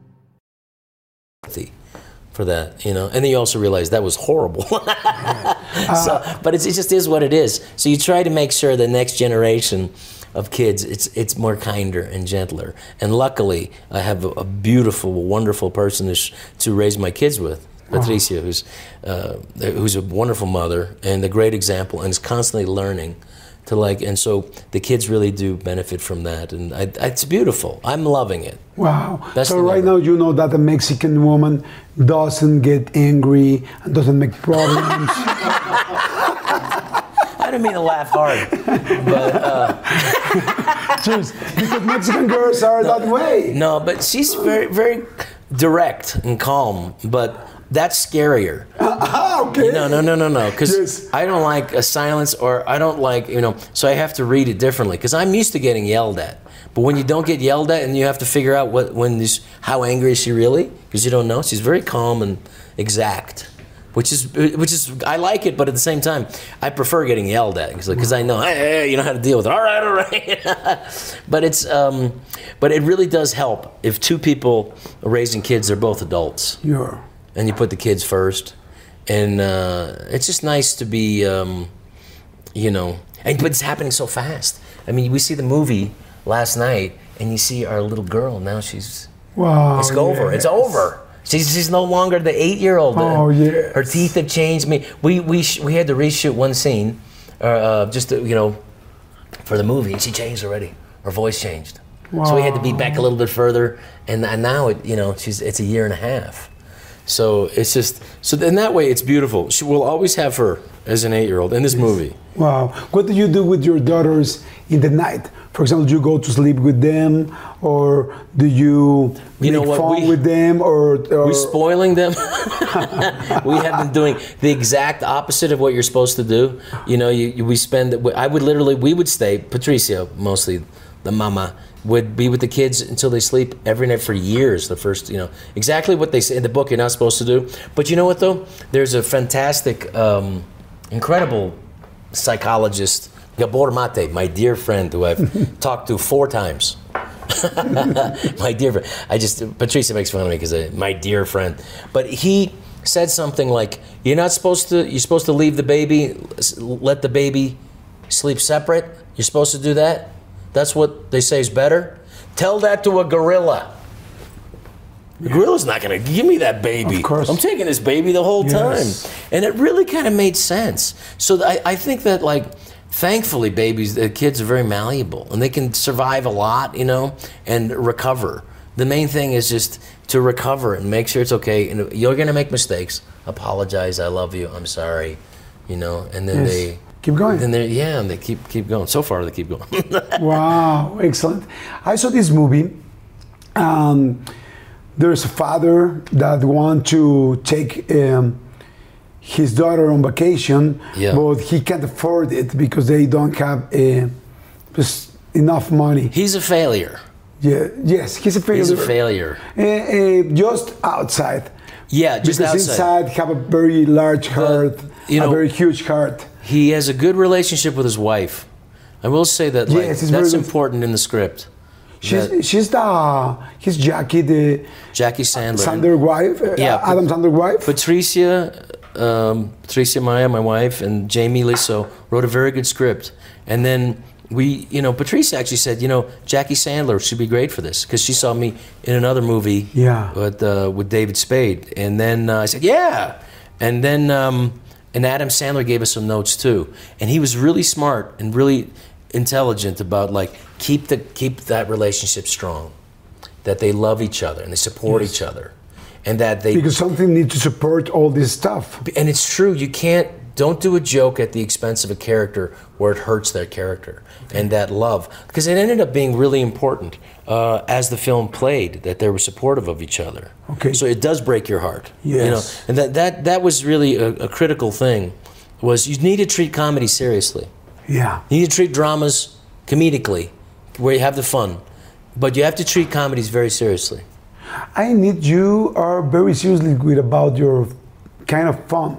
For that, you know. And then you also realize that was horrible. so, but it's, it just is what it is. So you try to make sure the next generation of kids it's it's more kinder and gentler. And luckily, I have a, a beautiful, wonderful person to, sh- to raise my kids with. Patricia, who's uh, who's a wonderful mother and a great example, and is constantly learning to like. And so the kids really do benefit from that, and I, it's beautiful. I'm loving it. Wow. Best so right ever. now you know that a Mexican woman doesn't get angry and doesn't make problems. I didn't mean to laugh hard, but. Uh, Just because Mexican girls are that way. No, but she's very, very direct and calm. But that's scarier. Ah, okay. No, no, no, no, no. Because Yes. I don't like a silence, or I don't like you know. So I have to read it differently because I'm used to getting yelled at. But when you don't get yelled at, and you have to figure out what when this how angry is she really because you don't know. She's very calm and exact, which is which is I like it, but at the same time, I prefer getting yelled at because I know hey, hey, you know how to deal with it. All right, all right. but it's um, but it really does help if two people are raising kids. They're both adults You're. And you put the kids first. And uh, it's just nice to be, um, you know, and, but it's happening so fast. I mean, we see the movie last night, and you see our little girl. Now she's Wow. it's over. It's over. She's, she's no longer the eight-year-old. Oh, yes. Her teeth have changed. Me, we we sh- we had to reshoot one scene, uh, uh, just to, you know, for the movie, and she changed already. Her voice changed. Wow. So we had to be back a little bit further, and, and now it, you know, she's it's a year and a half. So it's just so in that way it's beautiful. She will always have her as an eight-year-old in this movie. Wow. What do you do with your daughters in the night? For example, do you go to sleep with them, or do you, You know make what, fun we- with them, or, or we spoiling them. we have been doing the exact opposite of what you're supposed to do. You know, you, you- we spend. I would literally, we would stay. Patricia, mostly, the mama would be with the kids until they sleep every night for years. The first, you know, exactly what they say in the book. You're not supposed to do. But you know what though? There's a fantastic, um, incredible psychologist, Gabor Mate, my dear friend, who I've talked to four times. my dear friend. I just Patricia makes fun of me because my dear friend, but he said something like, "You're not supposed to. You're supposed to leave the baby, let the baby sleep separate. You're supposed to do that. That's what they say is better. Tell that to a gorilla." The gorilla's not going to give me that baby. Of course. I'm taking this baby the whole Yes. time. And it really kind of made sense. So I, I think that, like, thankfully, babies, the kids are very malleable and they can survive a lot, you know, and recover. The main thing is just to recover and make sure it's okay. And you're going to make mistakes. Apologize. I love you. I'm sorry. You know, and then Yes. they Keep going. Then they yeah, and they keep keep going. So far, they keep going. Wow, excellent. I saw this movie. Um, there's a father that want to take um, his daughter on vacation, Yeah. but he can't afford it because they don't have uh, just enough money. He's a failure. Yeah, yes, he's a failure. He's a failure. Uh, uh, just outside. Yeah, just because outside. inside have a very large heart, you a very huge heart. He has a good relationship with his wife. I will say that like, Yes, that's important in the script. She's, she's the his Jackie, the Jackie Sandler. Sander wife, uh, Yeah, Adam Sandler wife. Patricia, um, Patricia Maya, my wife, and Jamie Lissow wrote a very good script. And then we, you know, Patricia actually said, you know, Jackie Sandler should be great for this because she saw me in another movie Yeah. with, uh, with David Spade. And then uh, I said, yeah. And then, um, and Adam Sandler gave us some notes too. And he was really smart and really intelligent about like, keep, the, keep that relationship strong, that they love each other and they support each other. And that they because something needs to support all this stuff. and it's true you can't don't do a joke at the expense of a character where it hurts that character and that love because it ended up being really important uh, as the film played that they were supportive of each other Okay. so it does break your heart yes. you know and that that that was really a, a critical thing was you need to treat comedy seriously Yeah. you need to treat dramas comedically where you have the fun but you have to treat comedies very seriously I need you are very seriously good about your kind of fun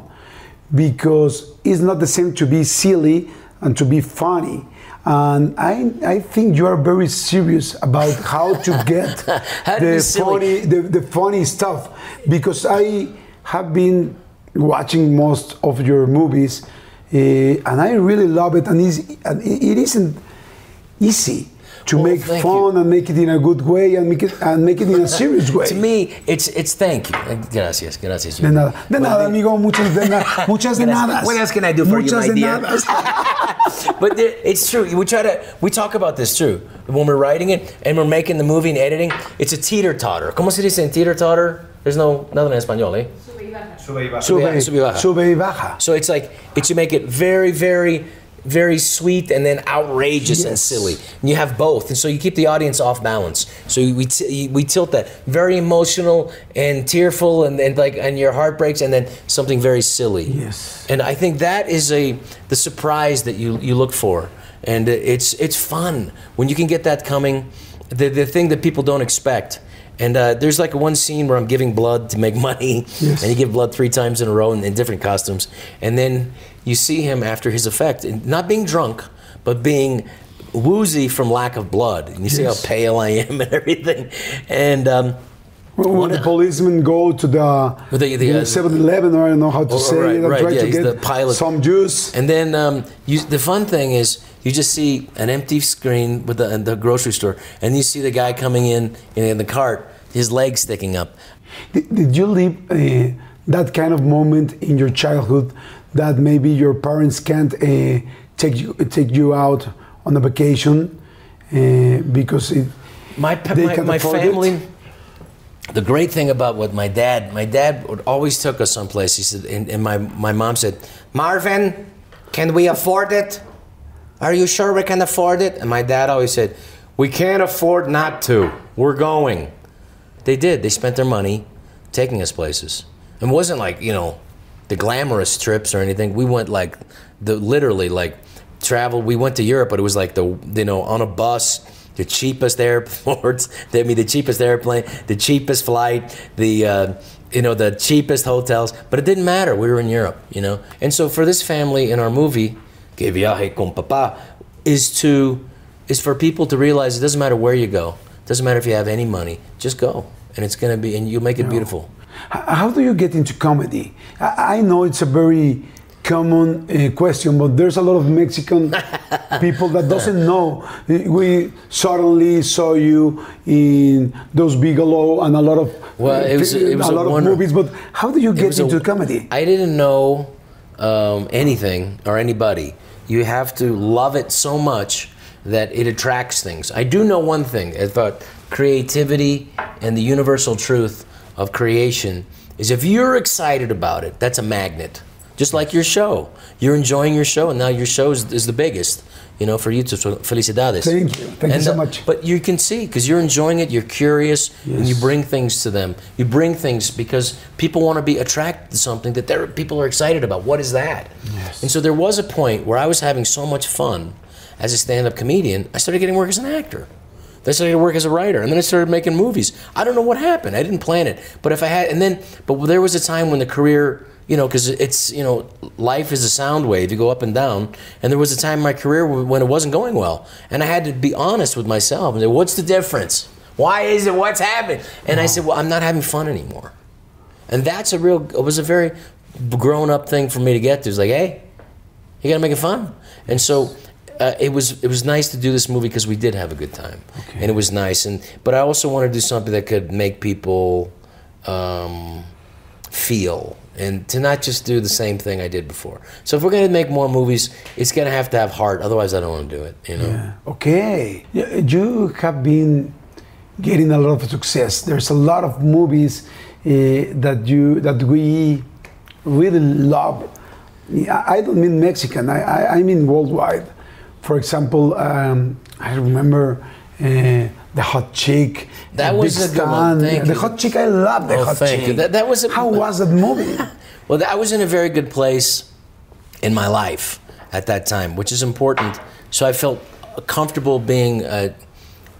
because it's not the same to be silly and to be funny. And I, I think you are very serious about how to get How the funny the, the funny stuff. Because I have been watching most of your movies uh, and I really love it. And, and it isn't easy to Well, make thank fun and make it in a good way and make it and make it in a serious way. to me it's it's thank you gracias gracias De nada, de But nada, amigo. Muchas de, na, muchas de nada. What else can I do for you, muchas my de dear? nadas. but there, it's true. We try to we talk about this too when we're writing it and we're making the movie and editing. It's a teeter totter. ¿Cómo se dice en teeter totter? There's no nothing in español, eh? Sube, y baja. Sube y baja. sube y baja. So it's like it to make it very, very very sweet and then outrageous and silly. And you have both, and so you keep the audience off balance. So we t- we tilt that very emotional and tearful, and, and like and your heart breaks, and then something very silly. Yes. And I think that is a the surprise that you you look for, and it's it's fun when you can get that coming, the the thing that people don't expect. And uh, there's like one scene where I'm giving blood to make money, Yes. and you give blood three times in a row in, in different costumes, and then you see him after his effect, and not being drunk, but being woozy from lack of blood, and you see how pale I am and everything, and. Um, When, when the policemen go to the, the- the, uh, 7-Eleven, or I don't know how to Oh, say right, it, right, yeah, to get the pilot. some juice. And then um, you, the fun thing is you just see an empty screen with the, the grocery store, and you see the guy coming in in the cart, his legs sticking up. Did, did you live uh, that kind of moment in your childhood that maybe your parents can't uh, take you take you out on a vacation uh, because it, My They my, can my afford family. it? The great thing about what my dad, my dad would always took us someplace. He said, and, and my my mom said, Marvin, can we afford it? Are you sure we can afford it? And my dad always said, We can't afford not to. We're going. They did. They spent their money taking us places. It wasn't like, you know, the glamorous trips or anything. We went like the literally like travel. We went to Europe, but it was like the you know, on a bus, the cheapest airports, I mean the cheapest airplane, the cheapest flight, the uh, you know, the cheapest hotels, but it didn't matter. We were in Europe, you know. And so for this family in our movie, Que viaje con papá, is to is for people to realize it doesn't matter where you go. it Doesn't matter if you have any money. Just go. And it's going to be and you'll make it beautiful. How do you get into comedy? I, know it's a very common uh, question, but there's a lot of Mexican people that doesn't know. We suddenly saw you in those Bigalow and a lot of Well, it was- it was a a lot of movies. But how do you get was a- into comedy? I didn't know um, anything or anybody. You have to love it so much that it attracts things. I do know one thing about creativity and the universal truth of creation is if you're excited about it, that's a magnet. Just like your show. You're enjoying your show, and now your show is, is the biggest, you know, for YouTube. So felicidades. Thank you. Thank you so much. But you can see because you're enjoying it, you're curious, and you bring things to them. You bring things because people want to be attracted to something that they're, people are excited about. What is that? Yes. And so there was a point where I was having so much fun as a stand-up comedian, I started getting work as an actor. Then I started to work as a writer, and then I started making movies. I don't know what happened. I didn't plan it, but if I had, and then, but there was a time when the career, you know, because it's, you know, life is a sound wave. You go up and down, and there was a time in my career when it wasn't going well, and I had to be honest with myself and say, "What's the difference? Why is it? What's happening?" And I said, "Well, I'm not having fun anymore." And that's a real, it was a very grown up thing for me to get to. It's like, hey, you gotta make it fun. And so uh, it was it was nice to do this movie because we did have a good time, and it was nice. And but I also wanted to do something that could make people um, feel and to not just do the same thing I did before. So if we're gonna make more movies, it's gonna have to have heart. Otherwise, I don't want to do it. You know. Yeah. Okay. You have been getting a lot of success. There's a lot of movies uh, that you that we really love. I I don't mean Mexican. I, I, I mean worldwide. For example, um, I remember uh, the Hot Chick. That was a good one. Thank the you. Hot Chick. I love the Oh, Hot thank Chick. you. That- that was a- How was that movie? Well, I was in a very good place in my life at that time, which is important. So I felt comfortable being uh,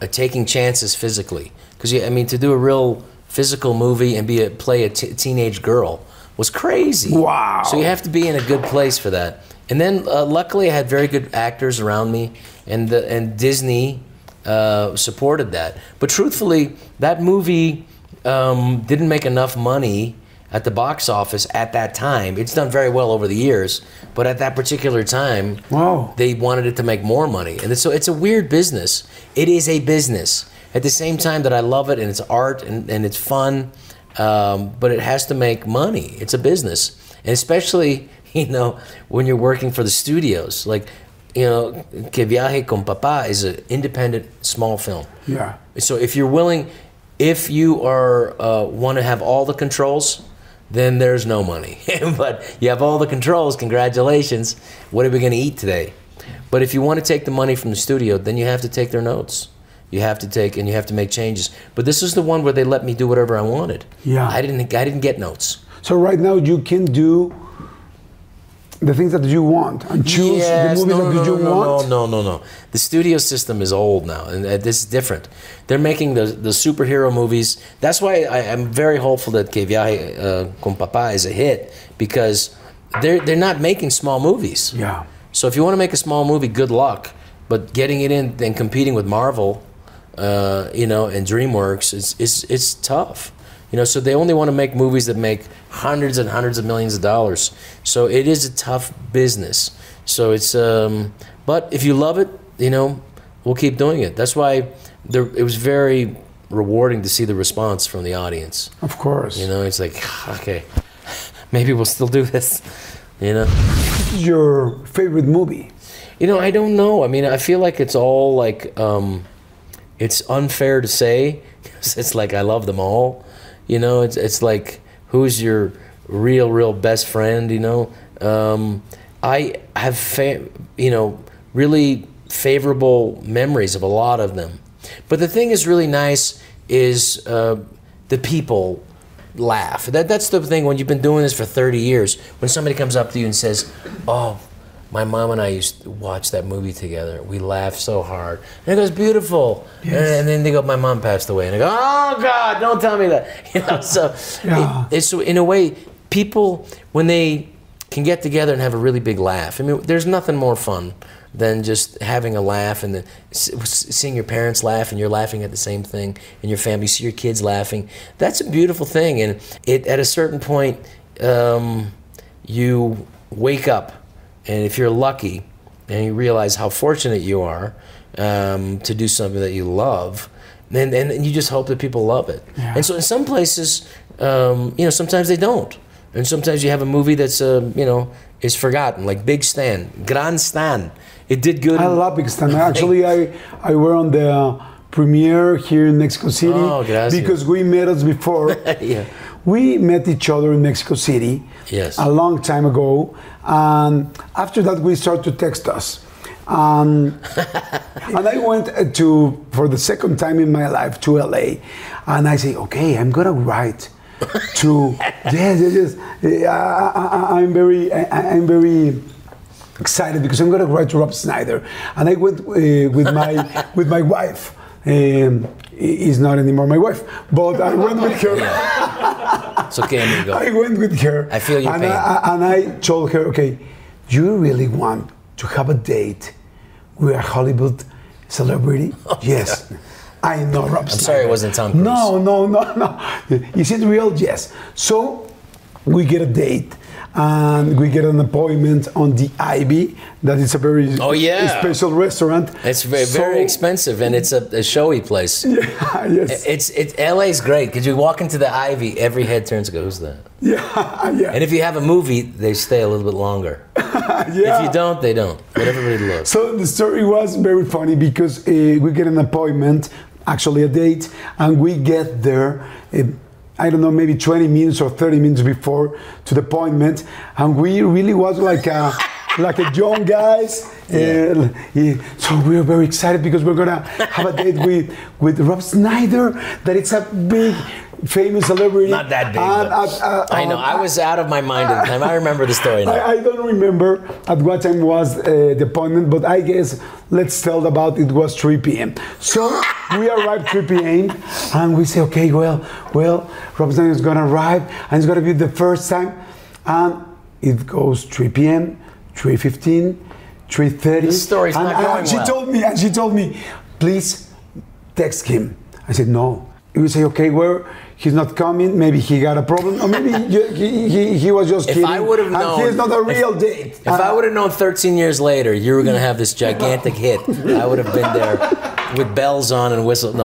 uh, taking chances physically, because I mean, to do a real physical movie and be a play a t- teenage girl was crazy. Wow. So you have to be in a good place for that. And then, uh, luckily, I had very good actors around me, and the, and Disney uh, supported that. But truthfully, that movie um, didn't make enough money at the box office at that time. It's done very well over the years, but at that particular time, Wow. they wanted it to make more money. And so it's a weird business. It is a business. At the same time that I love it and it's art and, and it's fun, um, but it has to make money. It's a business. And especially, you know, when you're working for the studios. Like, you know, Que Viaje con Papá is an independent small film. Yeah. So if you're willing, if you are uh, want to have all the controls, then there's no money. but you have all the controls. Congratulations. What are we going to eat today? But if you want to take the money from the studio, then you have to take their notes. You have to take and you have to make changes. But this is the one where they let me do whatever I wanted. Yeah. I didn't. I didn't get notes. So right now you can do the things that you want and choose Yes, the movies no, that no, you no, want. No, no, no, no. The studio system is old now, and uh, this is different. They're making the the superhero movies. That's why I, I'm very hopeful that Que Viaje uh, con Papá is a hit because they're they're not making small movies. Yeah. So if you want to make a small movie, good luck. But getting it in and competing with Marvel, uh, you know, and DreamWorks, it's it's it's tough. You know, so they only want to make movies that make hundreds and hundreds of millions of dollars. So it is a tough business. So it's, um, but if you love it, you know, we'll keep doing it. That's why there, it was very rewarding to see the response from the audience. Of course. You know, it's like, okay, maybe we'll still do this. You know. Your favorite movie? You know, I don't know. I mean, I feel like it's all like um, it's unfair to say 'cause it's like I love them all. You know, it's it's like who's your real, real best friend? You know, um, I have fa- you know really favorable memories of a lot of them. But the thing is really nice is uh, the people laugh. That that's the thing when you've been doing this for 30 years. When somebody comes up to you and says, "Oh, my mom and I used to watch that movie together. We laughed so hard." And it goes beautiful. And, and then they go, "My mom passed away." And I go, "Oh God, don't tell me that." You know, so Yeah. it, it's so in a way people when they can get together and have a really big laugh. I mean, there's nothing more fun than just having a laugh and then seeing your parents laugh and you're laughing at the same thing and your family see your kids laughing. That's a beautiful thing, and it at a certain point um, you wake up, and if you're lucky and you realize how fortunate you are um, to do something that you love. And, and you just hope that people love it. And so in some places, um, you know, sometimes they don't. And sometimes you have a movie that's, uh, you know, is forgotten, like Big Stan, Grand Stan. It did good. I love Big Stan. Actually, I I were on the premiere here in Mexico City Oh, because we met us before. Yeah. We met each other in Mexico City Yes. a long time ago, and after that we started to text us. Um, and I went to for the second time in my life to LA, and I say, okay, I'm gonna write to yes, yes, yes. I, I, I'm very, I, I'm very excited because I'm gonna write to Rob Schneider, and I went uh, with my with my wife. Um, is not anymore my wife, but I went with her. It's okay, amigo. I went with her. I feel your and pain. I, and I told her, okay, you really want to have a date with a Hollywood celebrity? Oh, yes. I know Rob Oh, I'm sorry it wasn't Tom Cruise. No, no, no, no. Is it real? Yes. So we get a date and we get an appointment on the Ivy. That is a very Oh, yeah. special restaurant. It's very, very expensive, and it's a, a showy place. Yeah, yes. It's it's LA's great because you walk into the Ivy, every head turns and goes, "Who's that?" yeah, yeah. And if you have a movie, they stay a little bit longer. yeah. If you don't, they don't. But everybody loves. So the story was very funny because uh, we get an appointment, actually a date, and we get there. Uh, I don't know, maybe 20 minutes or 30 minutes before to the appointment, and we really was like a like a young guys. Uh, so we were very excited because we're gonna have a date with with Rob Schneider. That it's a big, famous celebrity. Not that big. And, but uh, I know. I was out of my mind at the time. I remember the story. I, I don't remember at what time was uh, the appointment, but I guess let's tell about it was 3 p.m. So we arrived 3 p.m. and we say, okay, well, well, Rob is gonna arrive and it's gonna be the first time, and it goes 3 p.m., 3:15, 3:30. This story's and, not and going she well. told me, and she told me, please text him. I said no. You say, okay, well, he's not coming. Maybe he got a problem, or maybe he, he, he, he was just If kidding. I would've known- he's not a real date. If I uh, would have known 13 years later you were going to have this gigantic hit, I would have been there with bells on and whistles.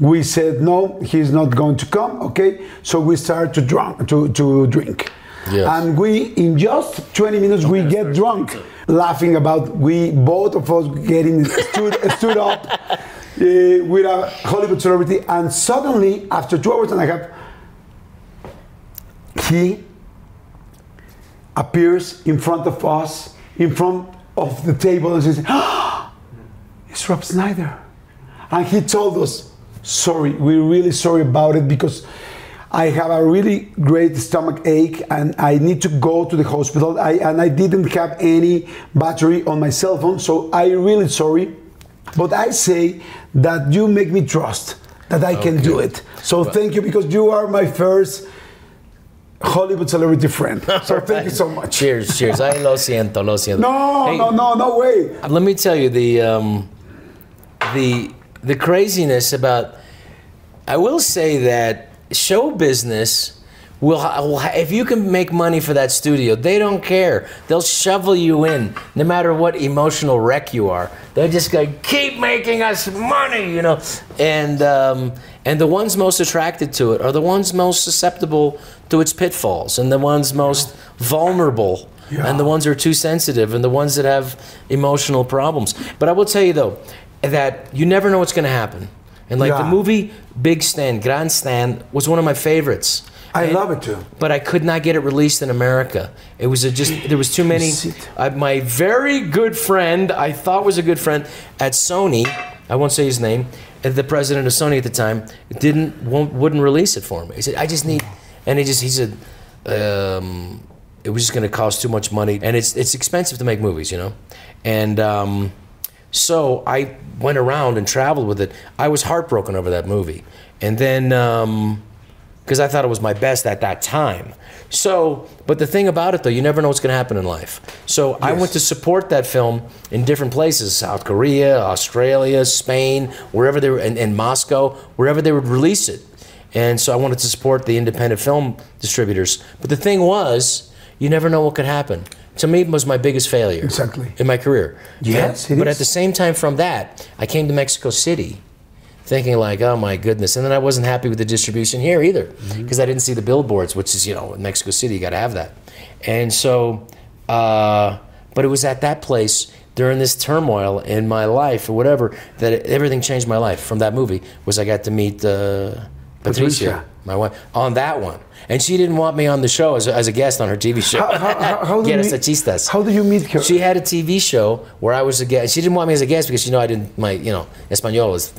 We said no, he's not going to come. Okay, so we start to drunk to, to drink, Yes. and we in just 20 minutes we get drunk, laughing about we both of us getting stood stood up uh, with a Hollywood celebrity, and suddenly after two hours and a half, he appears in front of us, in front of the table, and says, "Ah, "It's Rob Schneider." And he told us, sorry, we're really sorry about it because I have a really great stomach ache and I need to go to the hospital. I, and I didn't have any battery on my cell phone, so I'm really sorry. But I say that you make me trust that I can do it. So thank you because you are my first Hollywood celebrity friend. So thank you so much. Cheers, cheers. Ay, lo siento, lo siento. No, Hey, no, no, no way. Let me tell you the um, the the craziness about. I will say that show business will, will if you can make money for that studio, they don't care. They'll shovel you in, no matter what emotional wreck you are. They're just going to keep making us money, you know. And um, and the ones most attracted to it are the ones most susceptible to its pitfalls, and the ones most vulnerable and the ones that are too sensitive and the ones that have emotional problems. But I will tell you though that you never know what's going to happen. And like the movie Big Stan, Grand Stand was one of my favorites. I And- love it too. But I could not get it released in America. It was a just there was too many. I, my very good friend, I thought was a good friend at Sony. I won't say his name. The president of Sony at the time didn't won't, wouldn't release it for me. He said, "I just need," and he just he said, um, "It was just going to cost too much money, and it's it's expensive to make movies, you know." And um, so I went around and traveled with it. I was heartbroken over that movie, and then. Um, because I thought it was my best at that time. So, but the thing about it though, you never know what's going to happen in life. So I went to support that film in different places: South Korea, Australia, Spain, wherever they were, and, and Moscow, wherever they would release it. And so I wanted to support the independent film distributors. But the thing was, you never know what could happen. To me, it was my biggest failure Exactly. in my career. Yes, but, but at the same time, from that, I came to Mexico City thinking like, oh my goodness. And then I wasn't happy with the distribution here either Mm-hmm. because I didn't see the billboards, which is, you know, in Mexico City, you got to have that. And so, uh, but it was at that place during this turmoil in my life or whatever that it, everything changed my life from that movie was I got to meet uh, Patricia, my wife, on that one. And she didn't want me on the show as a, as a guest on her TV show. How, how, how, do meet, how do you meet her? She had a TV show where I was a guest. She didn't want me as a guest because you know I didn't. My you know español is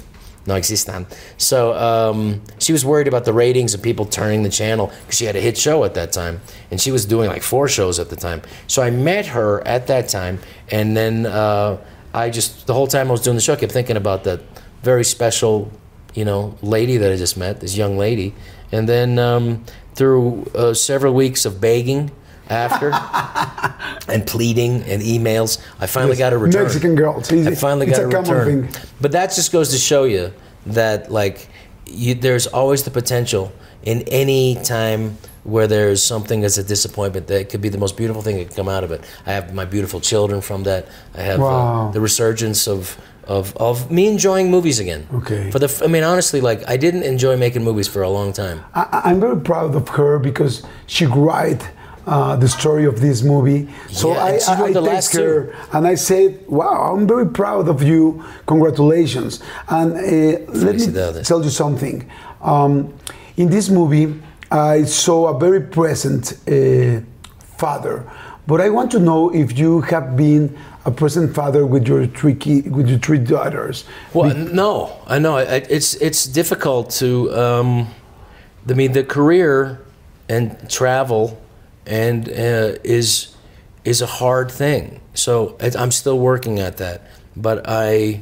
no existan. So um, she was worried about the ratings and people turning the channel because she had a hit show at that time, and she was doing like four shows at the time. So I met her at that time, and then uh, I just the whole time I was doing the show, I kept thinking about that very special, you know, lady that I just met, this young lady, and then um, through uh, several weeks of begging after and pleading and emails. I finally Yes, got a return. Mexican girls. I finally got a, a return. thing. But that just goes to show you that like you, there's always the potential in any time where there's something that's a disappointment that could be the most beautiful thing that could come out of it. I have my beautiful children from that. I have Wow. uh, the resurgence of, of of me enjoying movies again. Okay. For the I mean honestly like I didn't enjoy making movies for a long time. I, I'm very proud of her because she cried uh, the story of this movie. So Yeah, I, I, I text last two. her and I said, "Wow, I'm very proud of you. Congratulations!" And uh, let me tell you something. Um, in this movie, I saw a very present uh, father, but I want to know if you have been a present father with your three ki- with your three daughters. Well, no, I know it's it's difficult to. Um, I mean, the career and travel and uh, is is a hard thing. So I'm still working at that, but I,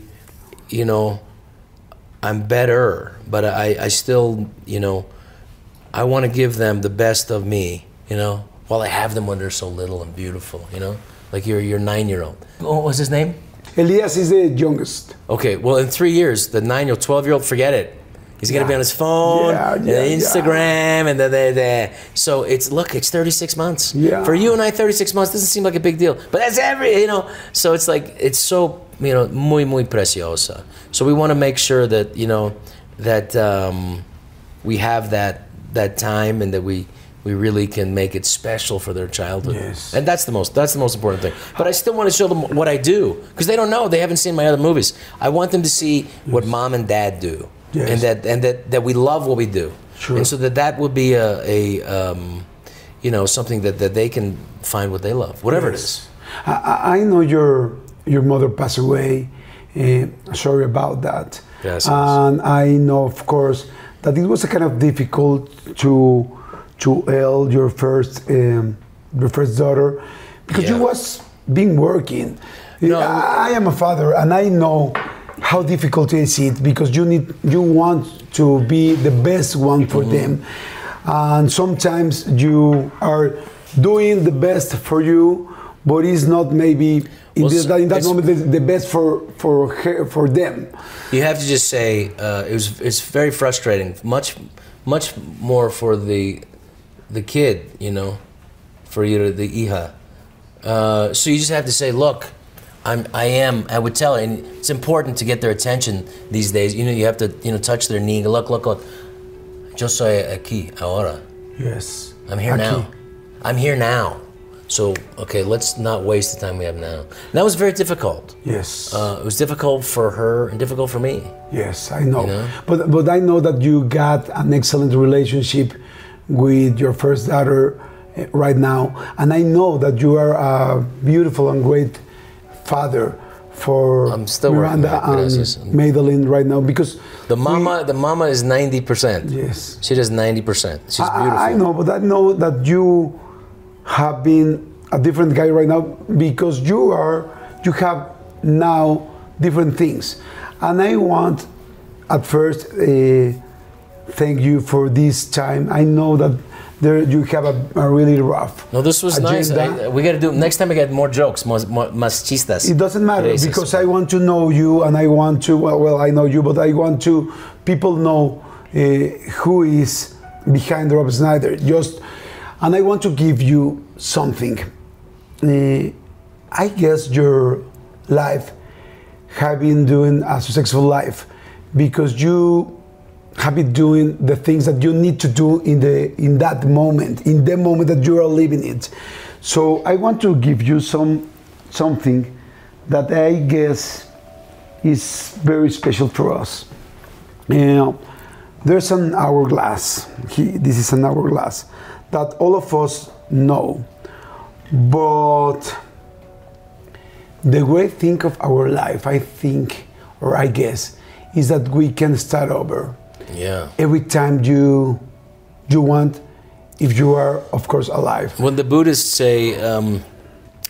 you know, I'm better. But I, I still, you know, I want to give them the best of me. You know, while I have them when they're so little and beautiful. You know, like your your nine year old. What was his name? Elias is the youngest. Okay, well, in three years, the nine year old, 12 year old, forget it. He's going to be on his phone, Yeah, and yeah, Instagram, and da, da, da. So it's, look, it's 36 months. Yeah. For you and I, 36 months doesn't seem like a big deal. But that's every, you know, so it's like, it's so, you know, muy, muy preciosa. So we want to make sure that, you know, that um, we have that, that time and that we, we really can make it special for their childhood. Yes. And that's the most that's the most important thing. But I still want to show them what I do because they don't know. They haven't seen my other movies. I want them to see what mom and dad do, Yes. and that and that, that we love what we do, Sure. and so that that would be a, a um, you know something that, that they can find what they love, whatever it is. I- I, I know your your mother passed away. Uh, sorry about that. Yes, yes. And I know, of course, that it was a kind of difficult to to el your first um, your first daughter because you was been working. No. I, I am a father, and I know how difficult is it because you need you want to be the best one for them, and sometimes you are doing the best for you, but it's not maybe in, Well, this, in that moment the, the best for for her, for them. You have to just say uh, it was. It's very frustrating. Much, much more for the, the kid. You know, for you to the hija. Uh, so you just have to say, look, I'm. I am. I would tell and it's important to get their attention these days. You know, you have to. You know, touch their knee. Look, look, look. Yo soy aquí ahora. Yes, I'm here Aquí. now. I'm here now. So okay, let's not waste the time we have now. And that was very difficult. Yes. Uh, it was difficult for her and difficult for me. Yes, I know. You know? But but I know that you got an excellent relationship with your first daughter eh, right now, and I know that you are a beautiful and great father for I'm still Miranda on it, gracias. and Madeline right now because The mama, the mama is ninety percent. Yes. she does ninety percent. She's I- beautiful. I, I know, but I know that you have been a different guy right now because you are you have now different things, and I want at first uh, thank you for this time. I know that there you have a, a really rough. No, this was nice. I, we got to do next time. I get more jokes, more, more. It doesn't matter because I want to know you and I want to well, well I know you but I want to people know uh, who is behind Rob Schneider just and I want to give you something Uh, I guess your life have been doing a successful life because you have been doing the things that you need to do in the in that moment in the moment that you are living it. So i want to give you some something that i guess is very special for us. You know, there's an hourglass. He, this is an hourglass that all of us know. But the great thing of our life i think or i guess is that we can start over yeah. every time you you want if you are of course alive When the Buddhists say, um,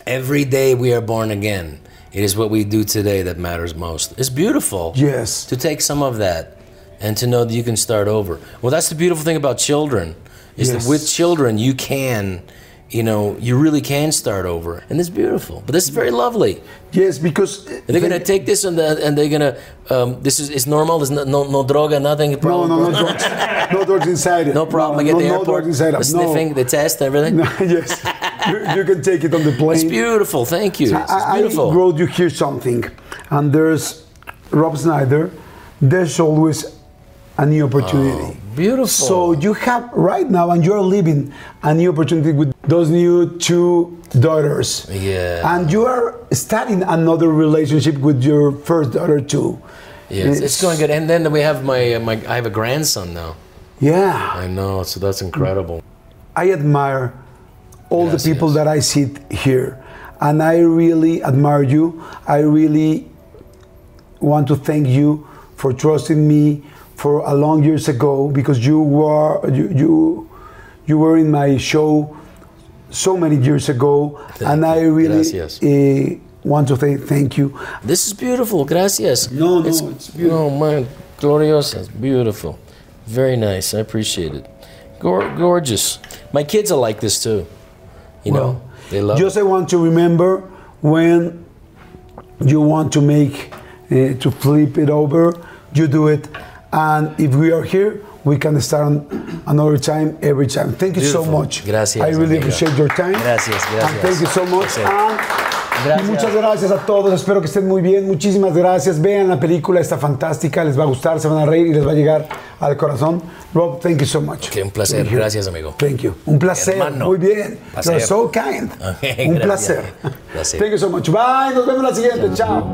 "Every day we are born again," it is what we do today that matters most. It's beautiful. yes to take some of that and to know that you can start over. Well, that's the beautiful thing about children is Yes. that with children you can, you know, you really can start over, and it's beautiful. But this is very lovely. yes because they're gonna take this and, the, and they're gonna. Um, this is it's normal. There's no no, no droga, nothing. no Problem, no no drugs no drugs inside it No problem. no, I get no, the no airport, drugs inside the it. sniffing, the test, everything. no, yes you, you can take it on the plane It's beautiful. Thank you. It's I, I beautiful. wrote you here something and there's Rob Schneider there's always a new opportunity beautiful. So you have right now, and you're living a new opportunity with those new two daughters. Yeah. And you are starting another relationship with your first daughter too. Yeah, it's, it's going good. And then we have my uh, my. I have a grandson now. Yeah. I know, so that's incredible. I admire all the Gracias. people that I see here. And I really admire you. I really want to thank you for trusting me for a long years ago because you were you you, you were in my show so many years ago and I really eh, want to say thank you. This is beautiful. Gracias. No, no, it's beautiful. Oh man, gloriosa. It's beautiful. Very nice. I appreciate it. Gor- gorgeous. My kids are like this too. You know, they love. Just I want to remember when you want to make uh, to flip it over, you do it, and if we are here, we can start on another time every time. Thank you so Beautiful. much. Gracias, I really amigo. appreciate your time. Gracias, And gracias. thank you so much. Gracias. Y muchas gracias a todos, espero que estén muy bien, muchísimas gracias, vean la película, está fantástica, les va a gustar, se van a reír y les va a llegar al corazón. Rob, thank you so much. Un placer. Thank you. Gracias, amigo. Thank you. Un placer, Hermano. muy bien. Placer. You're so kind. Un gracias. placer. Placer. Thank you so much. Bye, nos vemos la siguiente. Chao.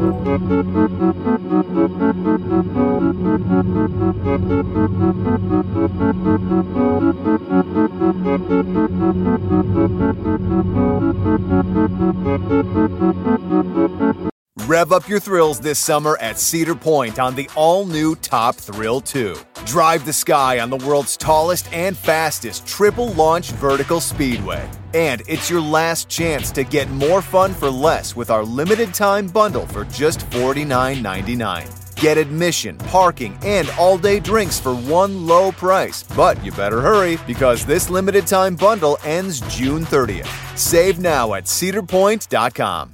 Rev up your thrills this summer at Cedar Point on the all new Top Thrill 2. Drive the sky on the world's tallest and fastest triple launch vertical speedway. And it's your last chance to get more fun for less with our limited time bundle for just $49.99. Get admission, parking, and all day drinks for one low price. But you better hurry because this limited time bundle ends June 30th. Save now at cedarpoint.com.